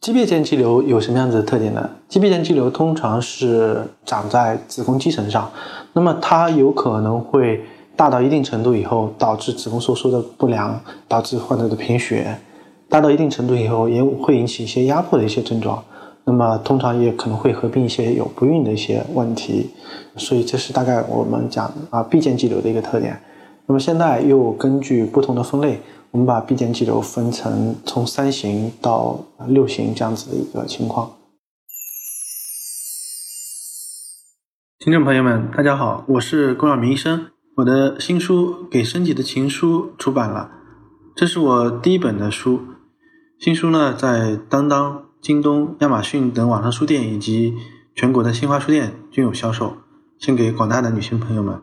肌壁间肌瘤有什么样子的特点呢？肌壁间肌瘤通常是长在子宫肌层上，那么它有可能会大到一定程度以后，导致子宫收缩的不良，导致患者的贫血。大到一定程度以后，也会引起一些压迫的一些症状。那么通常也可能会合并一些有不孕的一些问题。所以这是大概我们讲啊壁间肌瘤的一个特点。那么现在又根据不同的分类。我们把 B 点肌瘤分成从三型到六型这样子的一个情况。听众朋友们，大家好，我是龚晓明医生。我的新书《给身体的情书》出版了，这是我第一本的书。新书呢，在当当、京东、亚马逊等网上书店以及全国的新华书店均有销售，献给广大的女性朋友们。